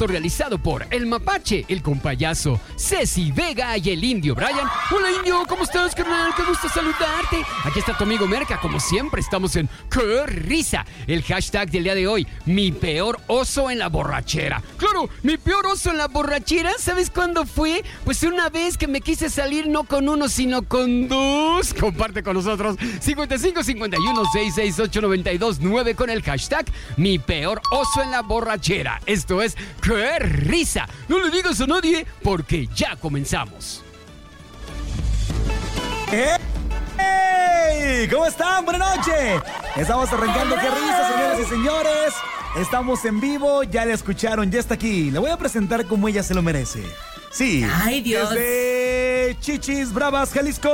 realizado por el Mapache, el compayazo, Ceci Vega y el Indio Brian. Hola Indio, ¿cómo estás, carnal? Qué gusto saludarte. Aquí está tu amigo Merca, como siempre, estamos en ¡Qué risa! El hashtag del día de hoy, mi peor oso en la borrachera. Claro, mi peor oso en la borrachera, ¿sabes cuándo fue? Pues una vez que me quise salir no con uno, sino con dos. Comparte con nosotros 55 51 668 92 9 con el hashtag mi peor oso en la borrachera. Esto es ¡Qué risa! No le digas a nadie porque ya comenzamos. ¡Hey! ¿Cómo están? Buenas noches. Estamos arrancando qué risa, señoras y señores. Estamos en vivo, ya la escucharon, ya está aquí. Le voy a presentar como ella se lo merece. Sí. Ay, Dios. Desde Chichis Bravas, Jalisco.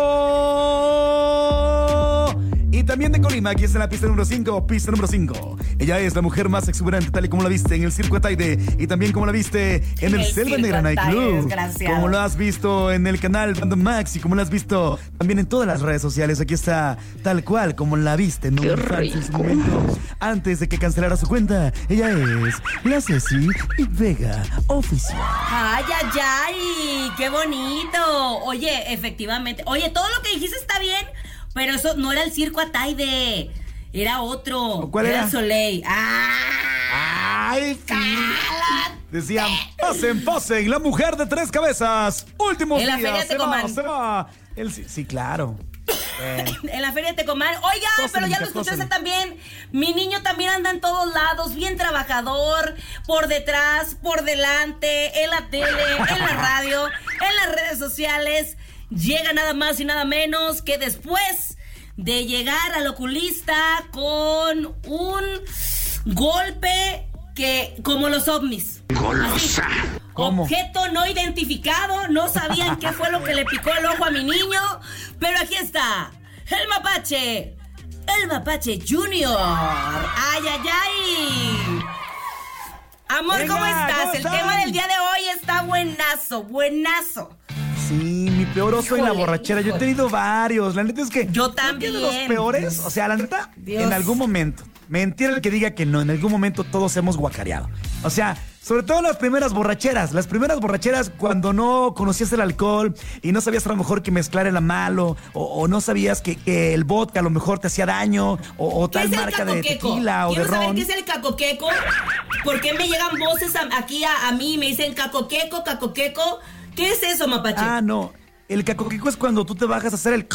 Y también de Colima, aquí está la pista número 5, pista número 5. Ella es la mujer más exuberante, tal y como la viste en el Circo Ataide y también como la viste en el, el Selva Negra Night Club. desgraciado. Como lo has visto en el canal Random Max y como lo has visto también en todas las redes sociales. Aquí está tal cual como la viste en su momento. Antes de que cancelara su cuenta, ella es la Ceci Vega Oficial. Ay, ay, ay, qué bonito. Oye, efectivamente. Oye, todo lo que dijiste está bien, pero eso no era el circo Ataide. Era otro. ¿Cuál era? el Soleil. ¡Ah! ¡Ay, sí! ¡Cállate! Decían, pasen, pasen, la mujer de tres cabezas. Últimos En la días, feria se va, Tecomán. se va. El- sí, claro. Eh, En la feria de Tecomán. Oiga, Cósele, pero ya lo escuchaste también. Mi niño también anda en todos lados, bien trabajador, por detrás, por delante, en la tele, en la radio, en las redes sociales. Llega nada más y nada menos que después de llegar al oculista con un golpe que como los ovnis. Así. ¿Cómo? Objeto no identificado, no sabían qué fue lo que le picó el ojo a mi niño, pero aquí está, el mapache, el mapache junior. Ay, ay, ay. Amor, Venga, ¿cómo estás? ¿cómo el tema del día de hoy está buenazo, buenazo. Sí, peor oso en la Híjole, borrachera. Yo he tenido varios. La neta es que. Yo que de los también. peores, o sea, la neta, Dios. en algún momento. Mentira el que diga que no. En algún momento todos hemos guacareado. O sea, sobre todo las primeras borracheras. Las primeras borracheras cuando no conocías el alcohol y no sabías a lo mejor que mezclar era malo. O, o no sabías que, que el vodka a lo mejor te hacía daño. O, o ¿Qué tal marca de tequila o de Quiero saber ron. qué es el cacoqueco. ¿Por qué me llegan voces a- aquí a, a mí y me dicen cacoqueco, cacoqueco? ¿Qué es eso, mapache? Ah, no. El cacoqueco es cuando tú te bajas a hacer el.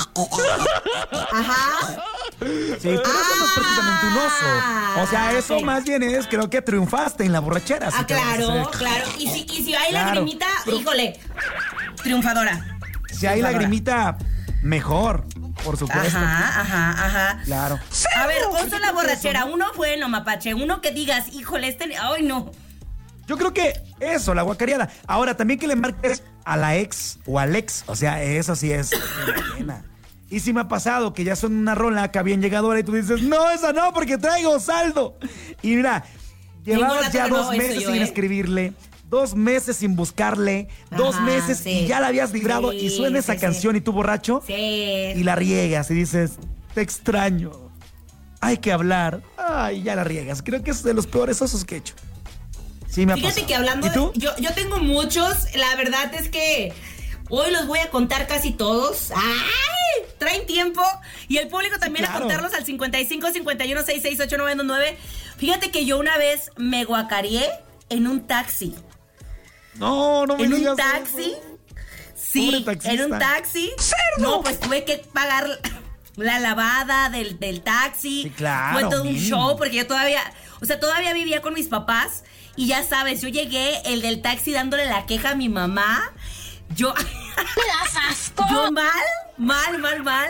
Ajá. Sí, pero eso no es prácticamente un oso. O sea, eso Ah, ok. más bien es, creo que triunfaste en la borrachera. si Ah, a claro, claro. Y si, y si hay Claro, lagrimita, pero- híjole, triunfadora. Si hay lagrimita, mejor, por supuesto. Ajá, ajá, ajá. Claro. A ver, oso la eso, borrachera, ¿no? uno bueno, mapache, uno que digas, híjole, este, ay no. Yo creo que eso, la guacareada. Ahora, también que le marques a la ex o al ex. O sea, eso sí es pena. Y si me ha pasado que ya son una rola que habían llegado ahora y tú dices, no, esa no, porque traigo saldo. Y mira, llevabas ya no dos meses yo, sin ¿eh? escribirle, dos meses sin buscarle, dos meses sí. y ya la habías librado y suena esa sí, canción y tú borracho Sí. y la riegas y dices, te extraño. Hay que hablar. Ay, ya la riegas. Creo que es de los peores osos que he hecho. Sí, me ha Fíjate pasado. que hablando ¿Y tú? de. Yo, yo tengo muchos. La verdad es que hoy los voy a contar casi todos. ¡Ay! Traen tiempo. Y el público también claro. a contarlos al 55 51 66 8999. Fíjate que yo una vez me guacareé en un taxi. No, no me ¿En un taxi? eso. Sí, en un taxi. No, pues tuve que pagar la lavada del, del taxi. Sí, claro, Fue todo un show porque yo todavía, o sea, todavía vivía con mis papás y ya sabes, yo llegué, el del taxi dándole la queja a mi mamá. Yo, yo mal, mal, mal, mal.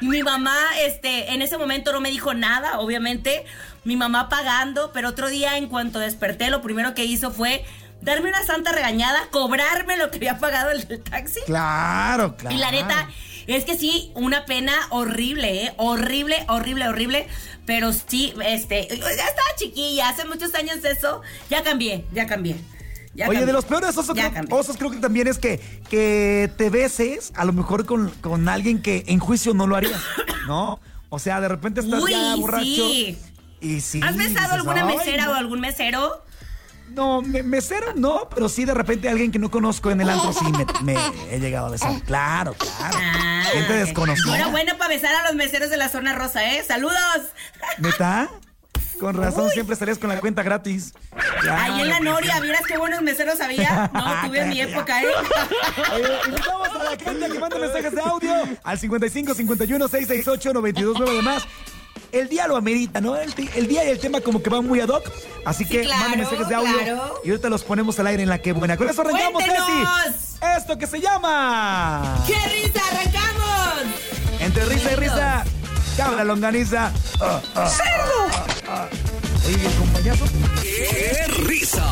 Y mi mamá, este, en ese momento no me dijo nada, obviamente. Mi mamá pagando, pero otro día en cuanto desperté, lo primero que hizo fue darme una santa regañada, cobrarme lo que había pagado el del taxi. Claro, claro. Y la neta, es que sí, una pena horrible, ¿eh? Horrible, horrible, horrible. Pero sí, este, ya estaba chiquilla, hace muchos años eso. Ya cambié, ya cambié. ya Oye, cambié. de los peores osos, creo, osos creo que también es que, que te beses a lo mejor con, con alguien que en juicio no lo harías, ¿no? O sea, de repente estás Uy, ya borracho. sí. Y sí. ¿Has besado dices, alguna "Ay, mesera no". o algún mesero? No, mesero no, pero sí de repente alguien que no conozco en el antro sí me, he llegado a besar. Claro, claro. Ah, Gente desconocida. Bueno, bueno para besar a los meseros de la zona rosa, ¿eh? ¡Saludos! ¿Neta? Con razón, siempre estarías con la cuenta gratis. Ahí en la Noria, ¿vieras qué buenos meseros había? No, tuve mi época, ¿eh? Oye, invitamos a la gente que manda mensajes de audio al 55 51 668 929 demás. El día lo amerita, ¿no? El, día y el tema como que van muy ad hoc. Así que manden mensajes de audio. Y ahorita los ponemos al aire en la que buena. Con eso arrancamos, Ceci. Esto que se llama. ¡Qué risa! ¡Arrancamos! Entre risa y risa. Cabra longaniza. ¡Cerdo! Oye, el compañero. ¡Qué risa!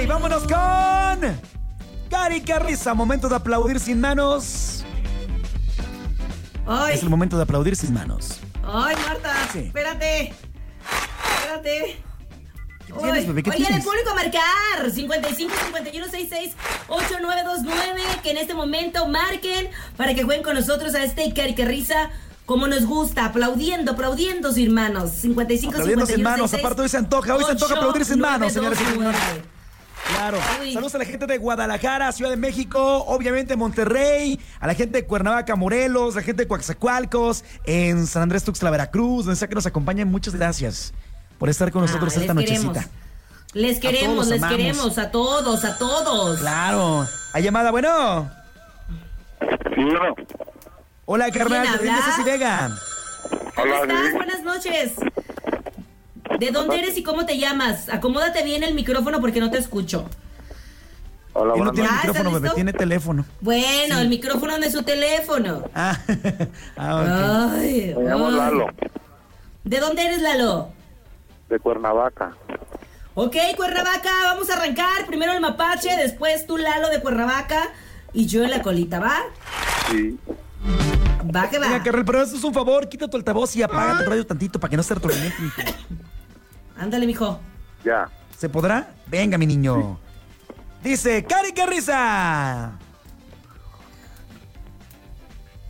¡Ey! ¡Vámonos con! Cari, qué risa. Momento de aplaudir sin manos. Ay. Es el momento de aplaudir sin manos. Ay, Marta. Espérate. Espérate. ¿Qué bebé? ¿Qué Oigan, el público a marcar 55 51 66 8929 que en este momento marquen para que jueguen con nosotros a este Cari que risa como nos gusta, aplaudiendo, aplaudiendo sin manos. 55 aplaudiendo sin manos, aparte hoy se antoja, hoy se antoja aplaudir sin manos, señores y señores. Claro. Saludos a la gente de Guadalajara, Ciudad de México, obviamente Monterrey, a la gente de Cuernavaca, Morelos, a la gente de Coaxacualcos, en San Andrés Tuxtla, Veracruz, donde sea que nos acompañen. Muchas gracias por estar con nosotros ah, esta nochecita. Les queremos, les queremos, a todos, a todos. Claro. ¿Hay llamada? Bueno. Sí, no. Hola, carnal. ¿Quién habla? Vega. ¿Cómo estás? Buenas noches. ¿De dónde eres y cómo te llamas? Acomódate bien el micrófono porque no te escucho. Hola, Él no tiene micrófono, bebé, tiene teléfono. Bueno, el micrófono de su teléfono. Ah, ah Me llamo Lalo. ¿De dónde eres, Lalo? De Cuernavaca. Ok, Cuernavaca, vamos a arrancar. Primero el mapache, después tú, Lalo, de Cuernavaca. Y yo en la colita, ¿va? Sí. Va que va. Venga, Carrel, pero eso es un favor. Quita tu altavoz y apaga tu radio tantito para que no se retroalimente. Ándale, mijo. Ya. ¿Se podrá? Venga, mi niño. Dice, Cari, qué risa.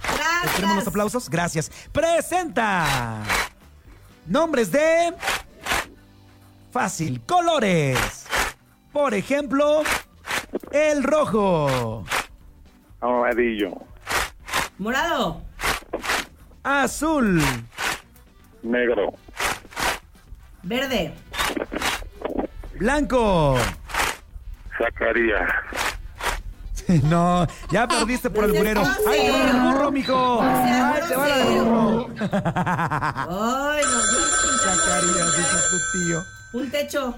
Gracias. Tenemos los aplausos. Gracias. Presenta. Nombres de... Fácil. Colores. Por ejemplo, el rojo. Amarillo. Morado. Azul. Negro. Verde. Blanco. Zacarías. No, ya perdiste por el burero. ¡Ay, te va el burro, mijo! ¡Ay, te va el burro! ¡Ay, no! Zacarías, dice tu tío. Un techo.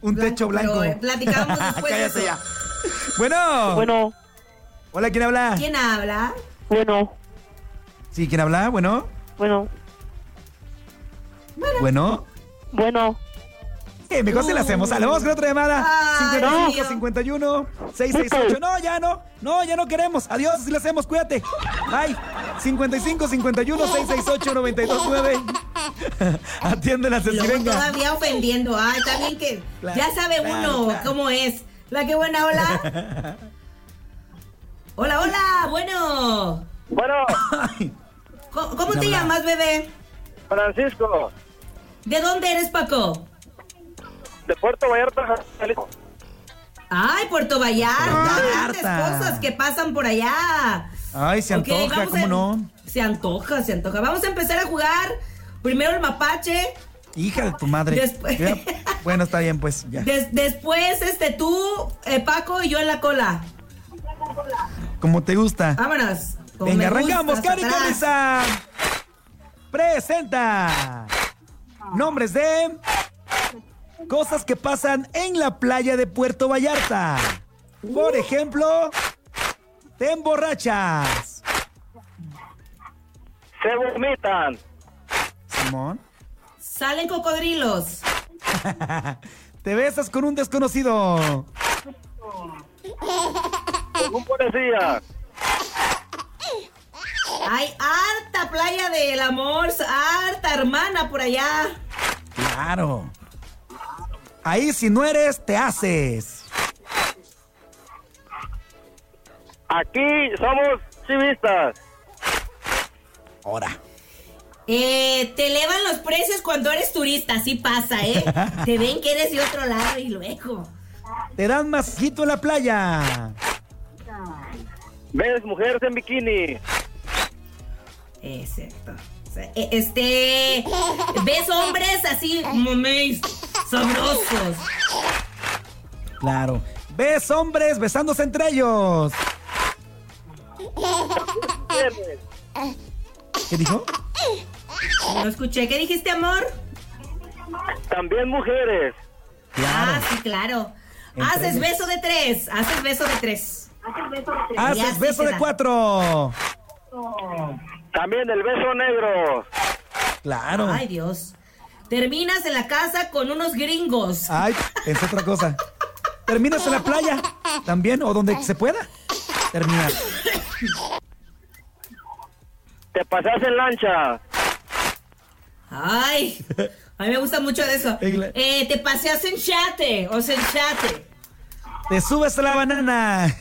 Un techo blanco. Pero, platicamos después de eso. ya. Bueno. Bueno. Hola, ¿quién habla? ¿Quién habla? Bueno. Sí, ¿quién habla? Bueno. Bueno. Bueno. Bueno. Eh, mejor si la hacemos. Vamos con otra llamada. 55 51 668. No, ya no. No, ya no queremos. Adiós, si la hacemos. Cuídate. Bye. 55 51 668 929. Atiéndela, Ceci, venga. Todavía ofendiendo. Ah, está bien que ya sabe uno cómo es. La que buena, hola. hola, hola. Bueno. Bueno. ¿Cómo, te llamas, bebé? Francisco. ¿De dónde eres, Paco? De Puerto Vallarta, Ay, Puerto Vallarta. Hay cosas que pasan por allá. Ay, se antoja, ¿cómo no? Se antoja, se antoja. Vamos a empezar a jugar. Primero el mapache. Hija de tu madre. bueno, está bien, pues. Ya. después, este, tú, eh, Paco y yo en la cola. Como te gusta. Vámonos. Venga, arrancamos, Cari Presenta. Nombres de cosas que pasan en la playa de Puerto Vallarta. Por ejemplo, te emborrachas. Se vomitan. Simón. Salen cocodrilos. te besas con un desconocido. Con un policía. Hay harta playa del amor, harta hermana por allá. Claro. Ahí si no eres, te haces. Aquí somos civistas. Ahora. Eh, te elevan los precios cuando eres turista, así pasa, ¿eh? te ven que eres de otro lado y luego. Te dan masajito en la playa. ¿Ves mujeres en bikini? Exacto. O sea, e- Este. ¿Ves hombres así, momeis, sabrosos? Claro. ¿Ves hombres besándose entre ellos? ¿Qué dijo? No escuché. ¿Qué dijiste, amor? También mujeres. Claro. Ah, sí, claro. Entre Haces ellos. beso de tres. Haces beso de tres. Haces beso de da. cuatro. También el beso negro. Claro. Ay, Dios. Terminas en la casa con unos gringos. Ay, es otra cosa. Terminas en la playa también o donde se pueda. Terminas. Te pasas en lancha. Ay, a mí me gusta mucho de eso. Eh, te paseas en chate, o en chate. Te subes a la banana.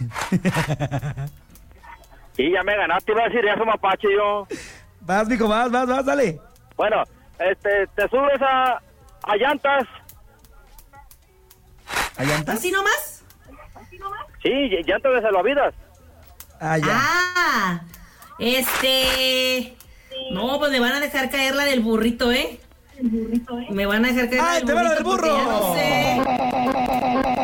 Y ya me ganaste, iba a decir eso, mapache, yo. Vas, mijo, vas, vas, vas, dale. Bueno, este, te subes a, a llantas. ¿A llantas? ¿Así nomás? Sí, y- llantas de salvavidas. Ah, ya. Ah, este... No, pues me van a dejar caer la del burrito, ¿eh? Me van a dejar caer la ¡Ay, del te va la del burrito porque burro!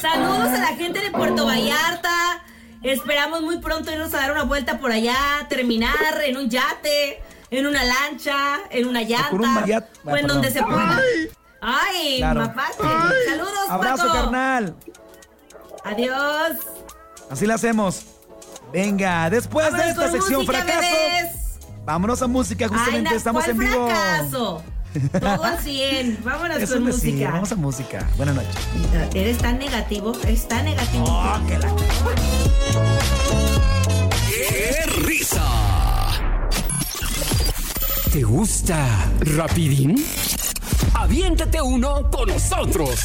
Saludos a la gente de Puerto Vallarta. Esperamos muy pronto irnos a dar una vuelta por allá, terminar en un yate, en una lancha, en una llanta. un mayat- O en Ah, donde se pueda. Ay, Claro. mapache. Saludos, Abrazo, Paco. carnal. Adiós. Así lo hacemos. Venga, después de esta sección música, fracaso, bebés. vámonos a música, Ay, justamente na- estamos ¿cuál en vivo. fracaso? Todo al 100. Vámonos Eso con música. vamos a música. Buenas noches. Eres tan negativo, eres tan negativo. Oh, que la- ¡Qué risa! ¿Te gusta Rapidín? Aviéntate uno con nosotros.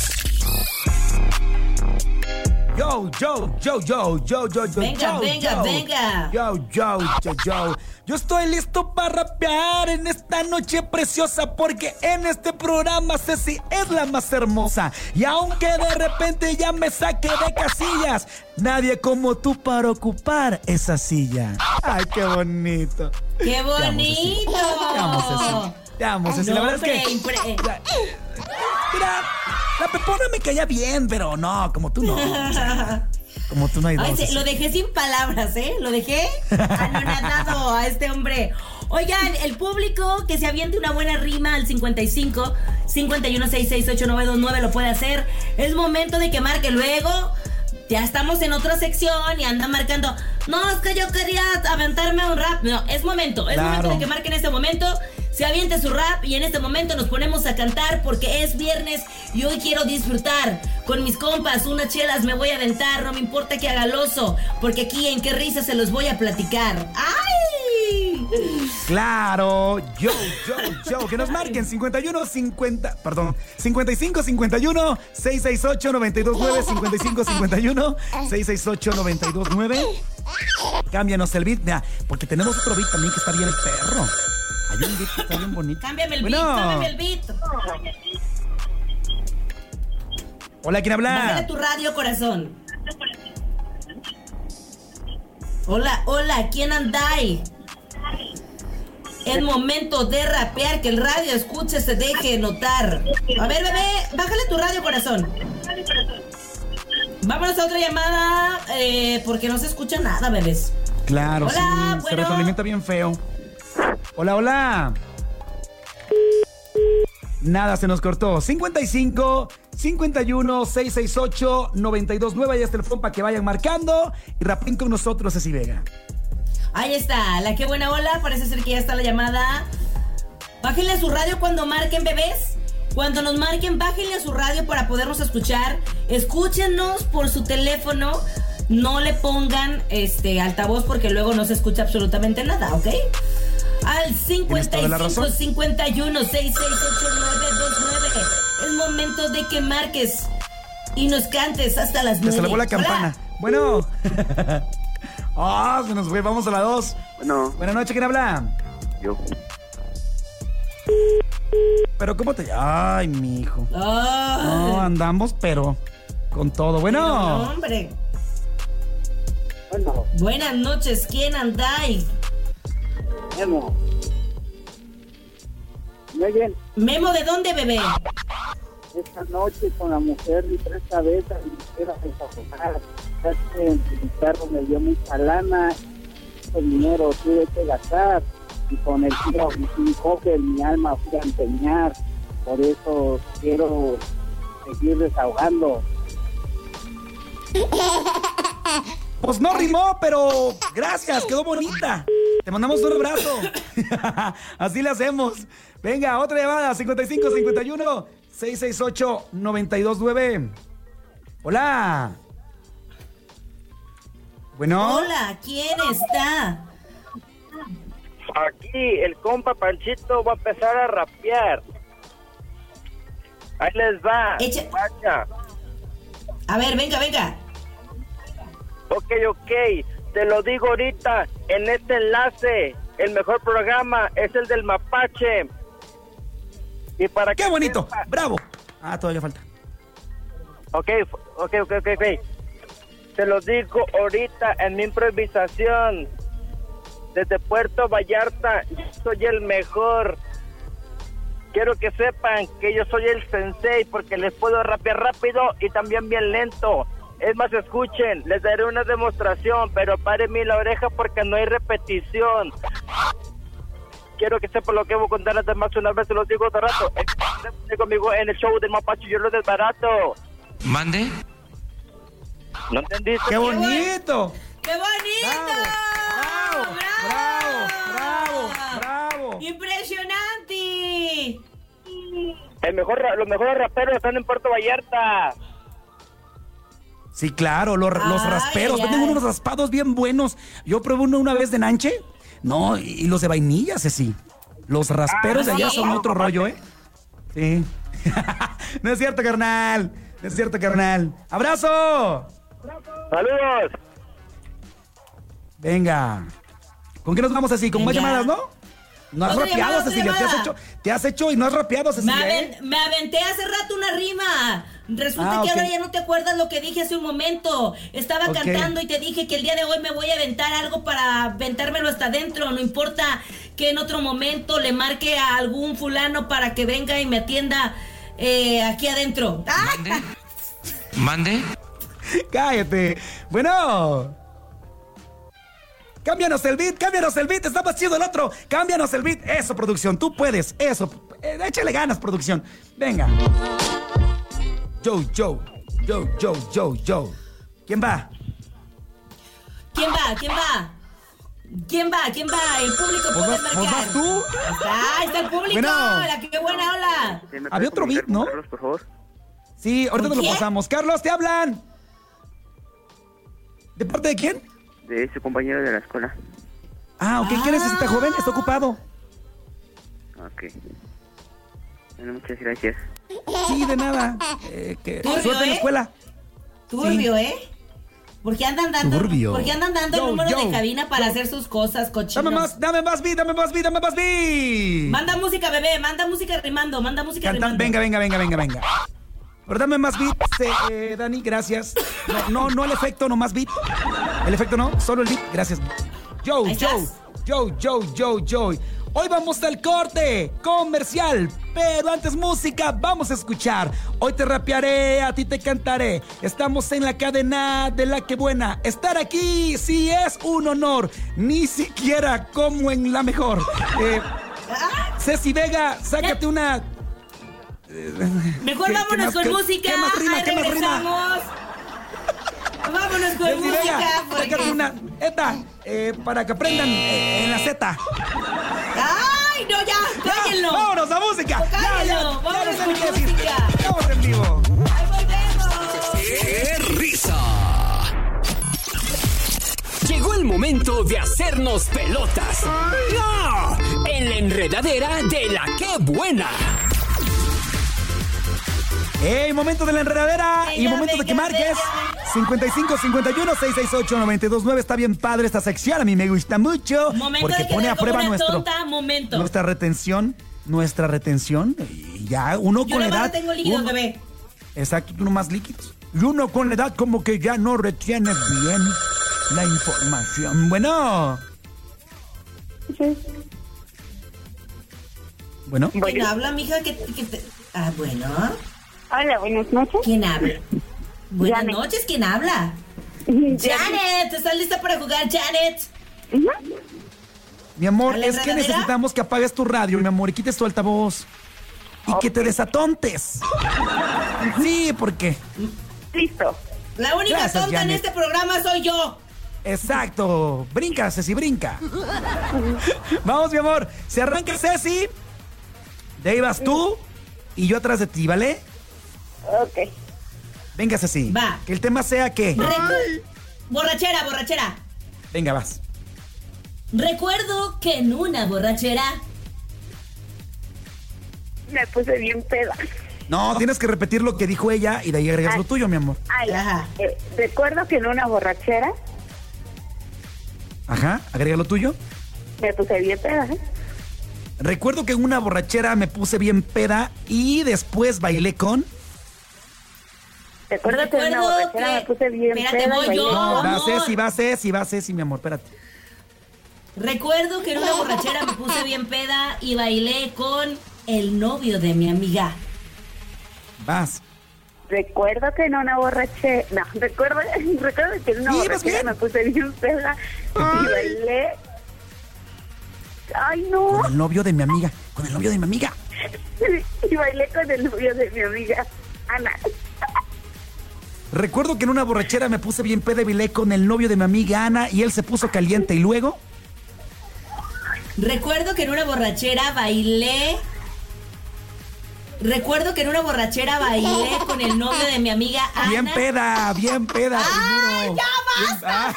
Yo, yo, yo, yo, yo, yo, yo. Venga, yo, venga, yo. venga. Yo, yo, yo, yo. Yo estoy listo para rapear en esta noche preciosa porque en este programa Ceci es la más hermosa. Y aunque de repente ya me saque de casillas, nadie como tú para ocupar esa silla. Ay, qué bonito. ¡Qué Te amo, Ceci. bonito! Te amo, Ceci. Te amo, Ceci. La No, verdad es que... Mira, la pepona me caía bien, pero no, como tú no. O sea, como tú no hay dos. Ay, lo dejé sin palabras, ¿eh? Lo dejé anonadado a este hombre. Oigan, el público que se aviente una buena rima al 55 51668929 lo puede hacer. Es momento de que marque luego. Ya estamos en otra sección y anda marcando. No, es que yo quería aventarme un rap. No, es momento. Es Claro. momento de que marque en este momento. Se aviente su rap y en este momento nos ponemos a cantar porque es viernes y hoy quiero disfrutar. Con mis compas, unas chelas me voy a aventar. No me importa que haga el oso, porque aquí en qué risa se los voy a platicar. ¡Ay! Claro, yo, yo, yo, que nos marquen 51 50, perdón, 55 51 668 929 55 51 668 929. Cámbianos el beat, porque tenemos otro beat también que está bien el perro. Hay un beat que está bien bonito. Cámbiame el Bueno. beat, cámbiame el beat. Hola, ¿quién Bájale habla? tu radio, corazón. Hola, hola, ¿quién anda ahí? Es momento de rapear, que el radio escuche, se deje notar. A ver, bebé, bájale tu radio, corazón. Vámonos a otra llamada, eh, porque no se escucha nada, bebés. Claro, Hola, sí, se bueno. retroalimenta bien feo. Hola, hola. Nada, se nos cortó. 55 51 668 929. Ahí está el phone para que vayan marcando y rapen con nosotros, Ceci Vega. Ahí está, la que buena ola, parece ser que ya está la llamada. Bájenle a su radio cuando marquen bebés. Cuando nos marquen, bájenle a su radio para podernos escuchar. Escúchenos por su teléfono. No le pongan este altavoz porque luego no se escucha absolutamente nada, ¿ok? Al Tienes toda la 55 razón. 51 668929. Es momento de que marques y nos cantes hasta las Ya se 9. lavó la campana. Bueno. Ah, se nos fue. Vamos a la dos. Bueno, Buenas noches, ¿quién habla? yo. Pero ¿cómo te... Ay, mi hijo. No, andamos, pero con todo. no, Bueno, hombre. Bueno, Buenas noches, ¿quién ahí? Memo. Muy bien. Memo, ¿de dónde, bebé? Esta noche con la mujer de tres cabezas y. Ya que mi carro me dio mucha lana, mucho dinero tuve que gastar y con el tiro sin coge mi alma fui a empeñar. Por eso quiero seguir desahogando. pues no rimó, pero gracias, quedó bonita. Te mandamos un abrazo. Así le hacemos. Venga, otra llamada, 55 51 668 929. Hola. Bueno. Hola, ¿quién está? Aquí el compa Panchito va a empezar a rapear. Ahí les va. Echa- Vaya. A ver, venga, venga. Ok, ok. Te lo digo ahorita en este enlace. El mejor programa es el del Mapache. Y para ¡Qué que bonito! sepa- ¡Bravo! Ah, todavía falta. Ok, ok, ok, ok, ok. Te lo digo ahorita en mi improvisación. Desde Puerto Vallarta, yo soy el mejor. Quiero que sepan que yo soy el sensei porque les puedo rapear rápido y también bien lento. Es más, escuchen, les daré una demostración, pero párenme la oreja porque no hay repetición. Quiero que sepan lo que voy a contar además una vez, se los digo de rato. Estén conmigo en el show del mapache, yo lo desbarato. ¿Mande? ¿No entendiste? ¡Qué bonito! ¡Qué bonito! ¡Bravo! ¡Bravo! ¡Bravo! ¡Bravo! ¡Impresionante! El mejor, los mejores raperos están en Puerto Vallarta. Sí, claro, los, los Ay, rasperos. ay, Venden ay. unos raspados bien buenos. Yo probé uno una vez de Nanche. No, y, y los de vainilla, sí. Los rasperos de allá ¿sí? son otro rollo, ¿eh? Sí. no es cierto, carnal. No es cierto, carnal. ¡Abrazo! Saludos. Venga. ¿Con qué nos vamos así? ¿Con más llamadas, no? No has rapeado, Cecilia. Te has, hecho, te has hecho y no has rapeado, Me, Cecilia. aven- ¿eh? me aventé hace rato una rima. Resulta Ah, que ahora ya no te acuerdas lo que dije hace un momento. Estaba cantando y te dije que el día de hoy me voy a aventar algo para aventármelo hasta adentro. No importa que en otro momento le marque a algún fulano para que venga y me atienda eh, aquí adentro. ¡Ah! ¿Mande? ¿Mande? Cállate. Bueno. Cámbianos el beat, cámbianos el beat, está más chido el otro. Cámbianos el beat. Eso, producción, tú puedes. Eso. Eh, échale ganas, producción. Venga. Joe, Joe. Joe, Joe, Joe, Joe. ¿Quién va? ¿Quién va? ¿Quién va? ¿Quién va? ¿Quién va? El público puede vas, marcar. vas tú. Está, está el público. Bueno. Hola, qué buena hola. Había otro beat, ¿no? Carlos, por favor. Sí, ahorita ¿Con te lo pasamos. Carlos, te hablan. ¿De parte de quién? De su compañero de la escuela. Ah, ok. ¿Qué necesita, joven? Está ocupado. Ok. Bueno, muchas gracias. Sí, de nada. Eh, que Turbio, suerte en la ¿eh? escuela. Turbio, ¿eh? ¿Por qué andan dando, Turbio. ¿por qué andan dando Yo, el número yo, de cabina para yo. hacer sus cosas, cochinos? Dame más, dame más beat, dame más beat, dame más beat. Manda música, bebé, manda música rimando, manda música Cantan- rimando. venga, venga, venga, venga, venga. Pero dame más beat, eh, eh, Dani, gracias. No, no, no el efecto, no más beat. El efecto no, solo el beat, gracias. Joe, Joe. Joe, Joe, Joe, Joe. Hoy vamos al corte comercial, pero antes música, vamos a escuchar. Hoy te rapearé, a ti te cantaré. Estamos en la cadena de la que buena. Estar aquí sí es un honor, ni siquiera como en la mejor. Eh, Ceci Vega, sácate una Mejor ¿Qué- qué vámonos más- con qué- música. qué más rima, Ahí qué más rima? regresamos. Vámonos con Ceci música. Vega, porque- sácate una esta eh, para que aprendan eh, en la Z. ¡Ay, no, ya! ¡Cállenlo! ¡Vámonos a música! Ya, ya, Cállenlo, ya vámonos no sé qué decir. música. Estamos en vivo. ¡Ahí volvemos! ¡Qué risa! Llegó el momento de hacernos pelotas. ¡No! En la enredadera de la que buena. ¡Ey, momento de la enredadera! Venga, y momento de que marques. venga. 55 51 668 929 está bien padre esta sección, a mí me gusta mucho Momento porque de pone a prueba nuestro tonta, momento. nuestra retención, nuestra retención y ya uno Yo con más edad tengo líquidos, uno- bebé. Exacto, tú nomás líquidos. Y uno con la edad como que ya no retiene bien la información. Bueno. Bueno, ¿Quién habla, mija? ¿Qué, qué te- Ah, bueno. Hola, buenas noches. ¿Quién habla? Buenas Janet. noches, ¿quién habla? Janet. Janet, ¿estás lista para jugar, Janet? mi amor, ¿A la es que necesitamos que apagues tu radio, mi amor, y quites tu altavoz. Y que te desatontes. Sí, porque. Listo. La única Gracias, tonta en este programa soy yo. Exacto. Brinca, Ceci, brinca. Vamos, mi amor. Se arranca Ceci. De ahí vas tú y yo atrás de ti, ¿vale? Ok. Venga, Ceci. Va. Que el tema sea que. Recu- borrachera, borrachera. Venga, vas. Recuerdo que en una borrachera. Me puse bien peda. No, tienes que repetir lo que dijo ella y de ahí agregas lo tuyo, mi amor. Ay, Ajá. eh, recuerdo que en una borrachera Ajá, agrega lo tuyo. me puse bien peda. ¿eh? Recuerdo que en una borrachera me puse bien peda y después bailé con. Recuerdo que en una borrachera que- me puse bien Espérate, peda. voy y bailé yo. Va amor. Ceci, va Ceci, va Ceci, mi amor, espérate. Recuerdo que en una borrachera me puse bien peda y bailé con el novio de mi amiga. Vas. Recuerdo que en una borrachera... No, recuerdo, recuerdo que en una Sí, vas borrachera bien. me puse bien peda y bailé... Ay, no. Con el novio de mi amiga. Con el novio de mi amiga. Y bailé con el novio de mi amiga, Ana. Recuerdo que en una borrachera me puse bien bailé con el novio de mi amiga Ana y él se puso caliente y luego. Recuerdo que en una borrachera bailé. Recuerdo que en una borrachera bailé con el novio de mi amiga Ana. Bien peda, bien peda primero. ¡Ya basta!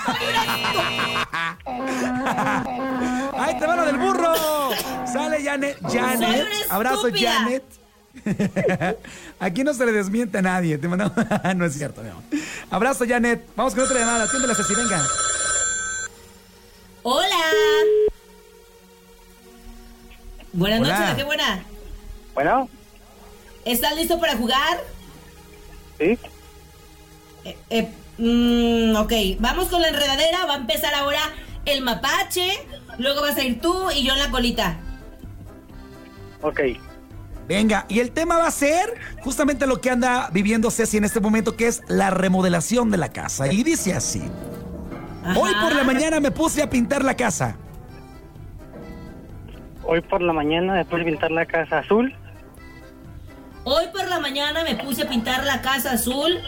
¡Ay, te va lo del burro! Sale Janet. Janet. Soy una Abrazo. Janet. Aquí no se le desmiente a nadie. Te mandamos- no es cierto, mi amor. Abrazo, Janet. Vamos con otra llamada. Atiéndela, Ceci, venga. Hola. Buenas Hola. noches, qué buena. Bueno, ¿Estás listo para jugar? sí. Eh, eh, mm, ok, vamos con la enredadera. Va a empezar ahora el mapache. Luego vas a ir tú y yo en la colita. Ok. Venga, y el tema va a ser justamente lo que anda viviendo Ceci en este momento, que es la remodelación de la casa. Y dice así. Hoy por la mañana me puse a pintar la casa. Hoy por la mañana, después de pintar la casa azul, Hoy por la mañana me puse a pintar la casa azul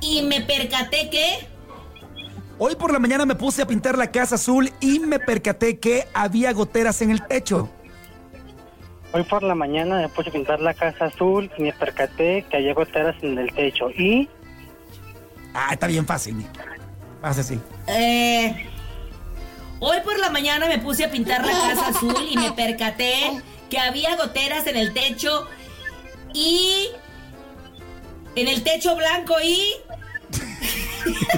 y me percaté que. Hoy por la mañana me puse a pintar la casa azul y me percaté que había goteras en el techo. Hoy por la mañana, después de pintar la casa azul, me percaté que había goteras en el techo y Ah, está bien fácil. mi. Vas así. Eh, hoy por la mañana me puse a pintar la casa azul y me percaté que había goteras en el techo y. En el techo blanco y.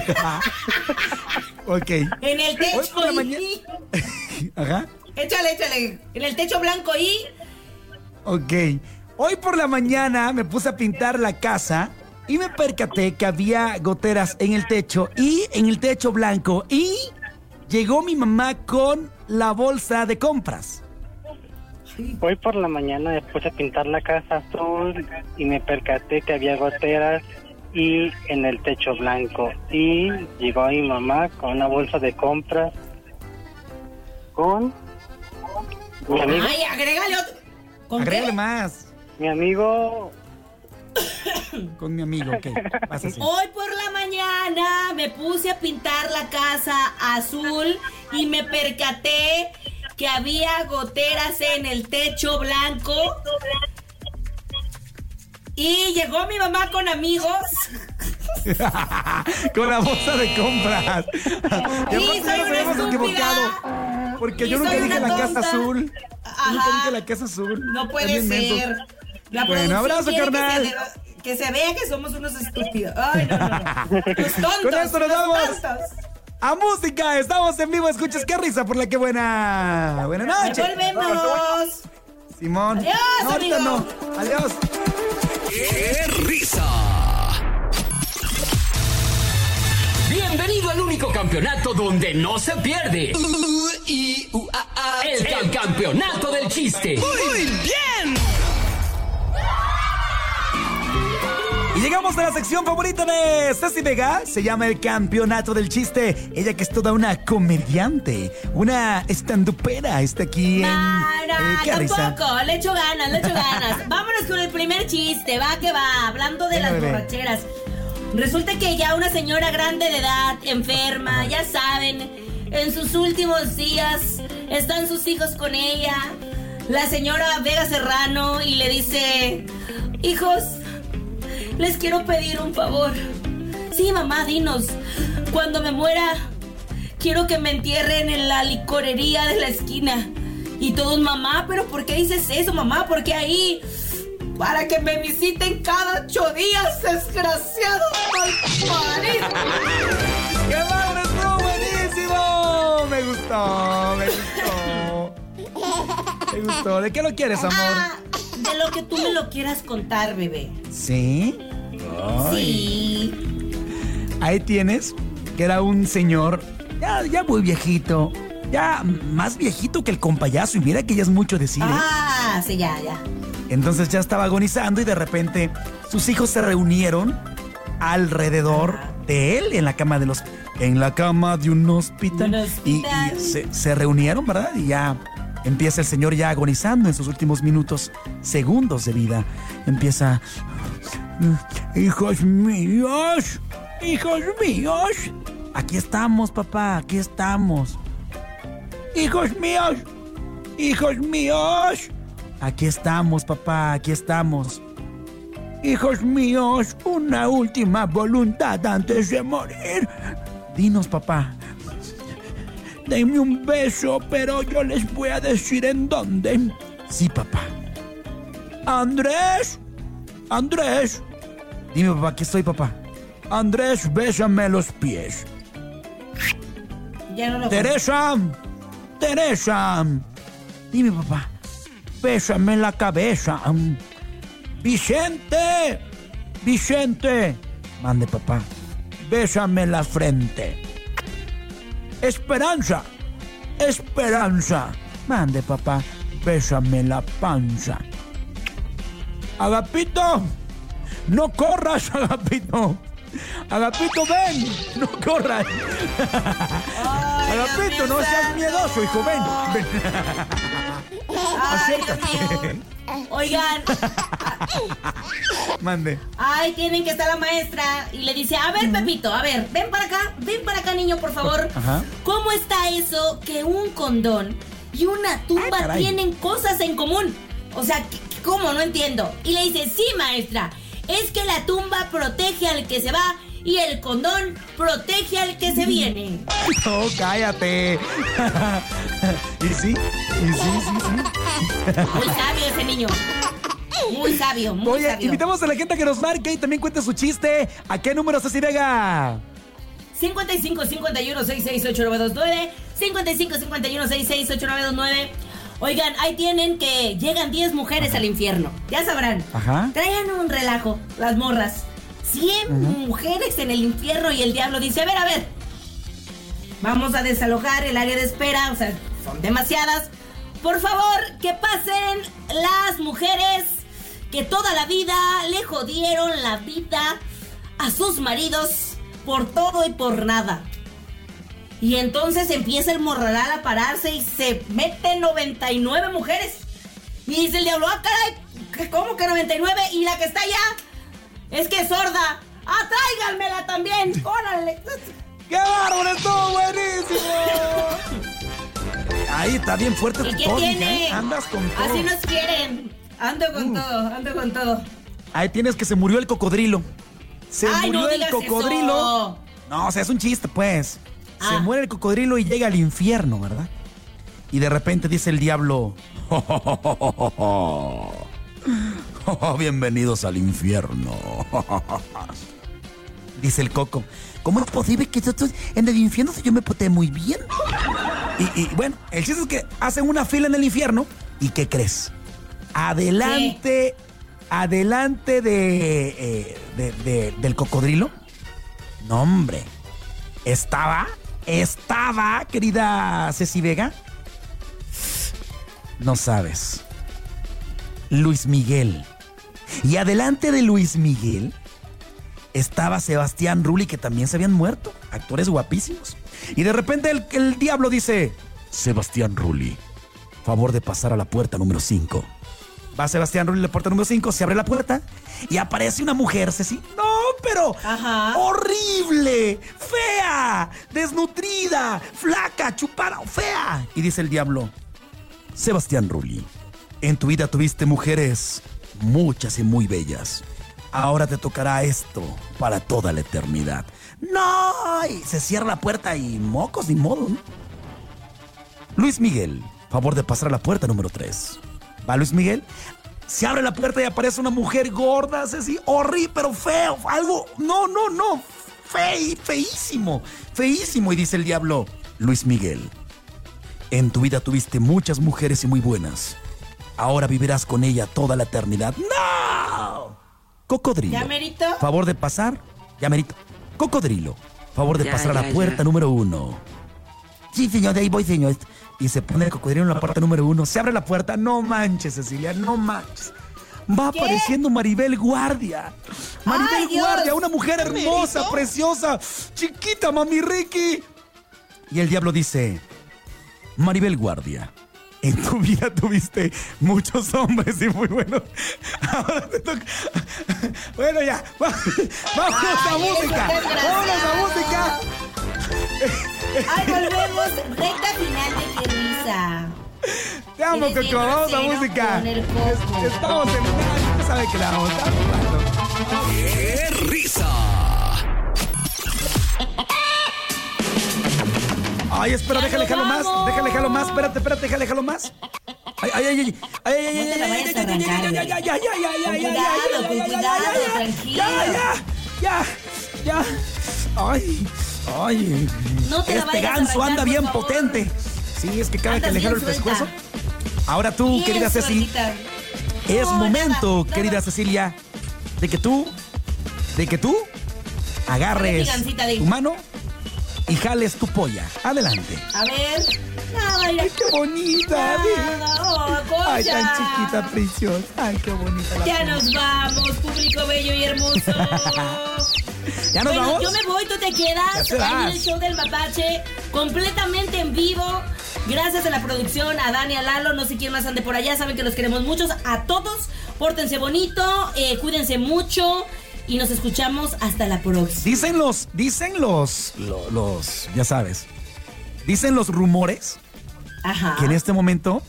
Ok. En el Hoy techo por la y. mañana. Ajá. Échale, échale. En el techo blanco y. Ok. Hoy por la mañana me puse a pintar la casa y me percaté que había goteras en el techo y en el techo blanco y llegó mi mamá con la bolsa de compras. hoy por la mañana, después de pintar la casa azul y me percaté que había goteras y en el techo blanco y llegó mi mamá con una bolsa de compras con mi amigo, Ay, agrégale otro. ¿Con Agrégale qué? más. mi amigo Con mi amigo, ok. Vas así. Hoy por la mañana me puse a pintar la casa azul y me percaté que había goteras en el techo blanco. Y llegó mi mamá con amigos. Con la bolsa de compras. Y Sí, aparte soy nos una habíamos estúpida. equivocado. Porque Y yo nunca dije la casa azul. Yo nunca Ajá. dije la casa azul. No puede ser. La Bueno, abrazo, que carnal. que se vea que somos unos estúpidos. Ay, no, no, no. Los tontos. Con esto nos vamos. tontos. A música, estamos en vivo, escuchas qué risa por la que buena. Buena Ahí noche. volvemos. Simón. Adiós, no, ahorita amigo. no. Adiós. ¡Qué risa! Bienvenido al único campeonato donde no se pierde. El ca- campeonato del chiste. Muy bien. Y llegamos a la sección favorita de Ceci Vega. Se llama El Campeonato del Chiste. Ella que es toda una comediante, una estandupera. Está aquí en. No, eh, ¿qué no, risa? tampoco. Le echo ganas, le echo ganas. Vámonos con el primer chiste. Va que va. Hablando de Venga, las bebé. borracheras. Resulta que ya una señora grande de edad, enferma, ya saben, en sus últimos días están sus hijos con ella. La señora Vega Serrano y le dice, hijos, les quiero pedir un favor. Sí, mamá, dinos. Cuando me muera, quiero que me entierren en la licorería de la esquina. Y todos, mamá, pero ¿por qué dices eso, mamá? Porque ahí, para que me visiten cada ocho días, desgraciado malparido. ¡Qué bárbaro! ¡Estuvo buenísimo! Me gustó, me gustó. Me gustó. ¿De qué lo quieres, amor? Ah, de lo que tú me lo quieras contar, bebé. ¿Sí? Sí. Ahí tienes, que era un señor ya, ya muy viejito, ya más viejito que el compayazo, y mira que ya es mucho decir. ¿eh? Ah, sí, ya, ya. Entonces ya estaba agonizando y de repente sus hijos se reunieron alrededor de él en la cama de los en la cama de un hospital, y se, se reunieron, ¿verdad? Y ya empieza el señor ya agonizando en sus últimos minutos, segundos de vida. Empieza Hijos míos, hijos míos. Aquí estamos, papá, aquí estamos. Hijos míos, hijos míos. Aquí estamos, papá, aquí estamos. Hijos míos, una última voluntad antes de morir. Dinos, papá. Denme un beso, pero yo les voy a decir en dónde. Sí, papá. Andrés, Andrés. Dime, papá, aquí estoy, papá. Andrés, bésame los pies. Ya no lo Teresa, Teresa. Dime, papá. Bésame la cabeza. Vicente, Vicente. Mande, papá. Bésame la frente. Esperanza, Esperanza. Mande, papá. Bésame la panza. Agapito, no corras, Agapito. Agapito, ven, no corras. Agapito, no seas miedoso, hijo, ven. ven. Ay, Dios Acércate. mío. Oigan, Mande. ahí tienen que estar la maestra y le dice, a ver, Pepito, a ver, ven para acá, ven para acá, niño, por favor. Ajá. ¿Cómo está eso que un condón y una Ah, tumba caray. tienen cosas en común? O sea, ¿qué- qué- ¿cómo? No entiendo. Y le dice, sí, maestra, es que la tumba protege al que se va y el condón protege al que se viene. No, cállate. y sí, y sí, sí, sí. Muy sabio ese niño. Muy sabio, muy Oye, sabio. invitamos a la gente a que nos marque y también cuente su chiste. ¿A qué número Ceci Vega? 55 51 66 8929 55 51 66 8929 Oigan, ahí tienen que llegan 10 mujeres al infierno. Ya sabrán. Ajá. Traigan un relajo, las morras. 100 mujeres en el infierno y el diablo dice, a ver, a ver. Vamos a desalojar el área de espera, o sea, son demasiadas. Por favor, que pasen las mujeres que toda la vida le jodieron la vida a sus maridos por todo y por nada. Y entonces empieza el morral a pararse y se meten 99 mujeres. Y dice el diablo, ah, caray, ¿qué- ¿cómo que 99? Y la que está allá es que es sorda. ¡Ah, tráiganmela también! ¡Órale! ¡Qué bárbaro! ¡Estuvo buenísimo! Ahí está bien fuerte ¿Y tu qué tiene? hija, Andas con todo. Así nos quieren. Ando con todo, ando con todo. Ahí tienes que se murió el cocodrilo. Se Ay, murió no el cocodrilo. eso. No, o sea, es un chiste, pues. Se Ah. muere el cocodrilo y llega al infierno, ¿verdad? Y de repente dice el diablo. Oh, bienvenidos al infierno. Dice el coco. ¿Cómo es posible que yo estoy en el infierno si yo me porté muy bien? Y, y, bueno, el chiste es que hacen una fila en el infierno. ¿Y qué crees? Adelante, adelante de, eh, de- de- del cocodrilo. No, hombre. Estaba, estaba, querida Ceci Vega. No sabes. Luis Miguel. Y adelante de Luis Miguel estaba Sebastián Rulli, que también se habían muerto. Actores guapísimos. Y de repente el, el diablo dice: Sebastián Rulli, favor de pasar a la puerta número 5. Va Sebastián Rulli a la puerta número 5, se abre la puerta y aparece una mujer, Ceci. No, pero Ajá. horrible, fea, desnutrida, flaca, chupada, fea. Y dice el diablo: Sebastián Rulli, en tu vida tuviste mujeres muchas y muy bellas. Ahora te tocará esto para toda la eternidad. No, y se cierra la puerta y mocos ni modo. ¿no? Luis Miguel, favor de pasar a la puerta número 3. Va Luis Miguel, se abre la puerta y aparece una mujer gorda, así, horrible, pero feo, algo, no, no, no, fe, feísimo, feísimo. Y dice el diablo, Luis Miguel, en tu vida tuviste muchas mujeres y muy buenas. Ahora vivirás con ella toda la eternidad. ¡No! Cocodrilo. ¿Ya merito? Favor de pasar. Ya merito. Cocodrilo. Favor de Ya, pasar a la puerta ya. número uno. Sí, señor, de ahí voy, señor. Y se pone el cocodrilo en la puerta número uno. Se abre la puerta. No manches, Cecilia, no manches. Va ¿Qué? apareciendo Maribel Guardia. Maribel ¡Ay, Dios! Guardia, una mujer hermosa, preciosa, chiquita, mami Ricky. Y el diablo dice, Maribel Guardia, en tu vida tuviste muchos hombres y muy buenos. Ahora te toca. Bueno, ya. Vámonos a Ay, música. eso, desgraciado. Vámonos a música. Ay, volvemos. Recta final de risa. Te amo, Coco. Vamos a música. Estamos en una. Usted sabe que la vamos. Estamos jugando. ¡Qué risa! Ay, espera, Ya déjale jalo más. Déjale jalo más. Espérate, espérate, déjale jalo más. Ay, ay, ay, ay, ay, ay, ay, ay, ay, ay, ay, ay, ay, ay, ay, ay, Con ay, cuidado, ay, con ay, ay, cuidado, ay, ay, tranquilo. Ya, ya, ya, ya. Ay, ay. No te la Este vayas a ganso arrancar, anda por bien favor. potente. Sí, es que cada Andas que le jalo el bien suelta. pescuezo. Ahora tú, Bien querida Ceci, sueltita. es No, momento, nada, nada. querida Cecilia, de que tú, de que tú agarres Dale, gigancita, di. tu mano y jales tu polla. Adelante. A ver. Nada. Ay, qué bonita. Nada, oh, Ay, tan chiquita, preciosa. Ay, qué bonita la Ya nos vamos, público bello y hermoso. ¿Ya nos bueno, vamos? yo me voy, tú te Ya quedas. Ahí en el show del mapache, completamente en vivo. Gracias a la producción, a Dani, a Lalo, no sé quién más ande por allá. Saben que los queremos muchos. A todos, pórtense bonito, eh, cuídense mucho y nos escuchamos hasta la próxima. Dicen los, dicen los, lo- los, ya sabes, dicen los rumores Ajá. que en este momento,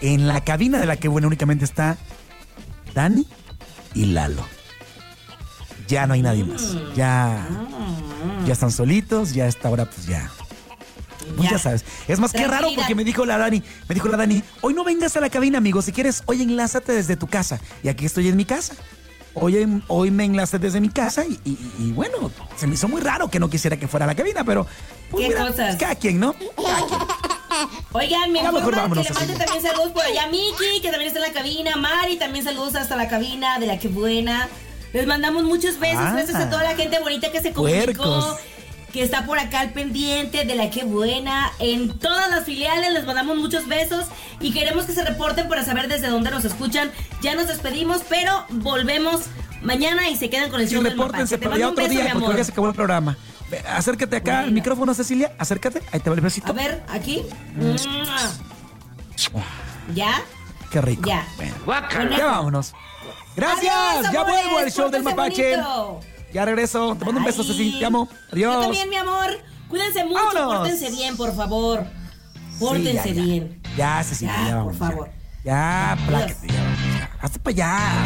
en la cabina de la que buena únicamente está Dani y Lalo. Ya no hay nadie más. Ya, ya están solitos, ya a esta hora pues ya. Pues ya, Ya. sabes. Es más que raro porque me dijo la Dani, me dijo la Dani, hoy no vengas a la cabina, amigo. Si quieres, hoy enlázate desde tu casa. Y aquí estoy en mi casa. Hoy, hoy me enlacé desde mi casa y, y- y bueno, se me hizo muy raro que no quisiera que fuera a la cabina, pero pues, ¿Qué mira, cosas? cada quien, ¿no? Cada quien. Oigan, me informan que le manden Cecilia. también saludos por allá a Miki, que también está en la cabina. Mari, también saludos hasta la cabina de la que buena. Les mandamos muchos besos. Ah. Gracias a toda la gente bonita que se comunicó. Puercos. Que está por acá al pendiente de la que buena. En todas las filiales les mandamos muchos besos. Y queremos que se reporten para saber desde dónde nos escuchan. Ya nos despedimos, pero volvemos mañana y se quedan con el Sí, show del repórtense. Te pero ya otro beso, día, mi porque ya se acabó el programa. Acércate acá al micrófono, Cecilia. Acércate. Ahí te va el besito. A ver, aquí. Mm. ¿Ya? Qué rico. Ya. Bueno, ya vámonos. Gracias. Adiós, ya vuelvo al show del Mapache. bonito. Ya regreso. Te mando un beso. Ceci. Te amo. Adiós. Yo también, mi amor. Cuídense mucho, Vámonos. pórtense bien, por favor. Sí, Pórtense ya, ya. bien. Ya, Cecilia, Ya, ya, por favor. Ya, plácate. Ya. Hazte para allá.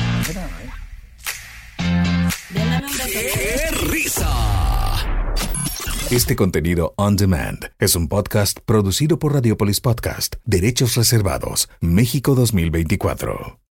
Un beso. ¡Qué risa! Este contenido on demand es un podcast producido por Radiopolis Podcast, Derechos Reservados, México 2024.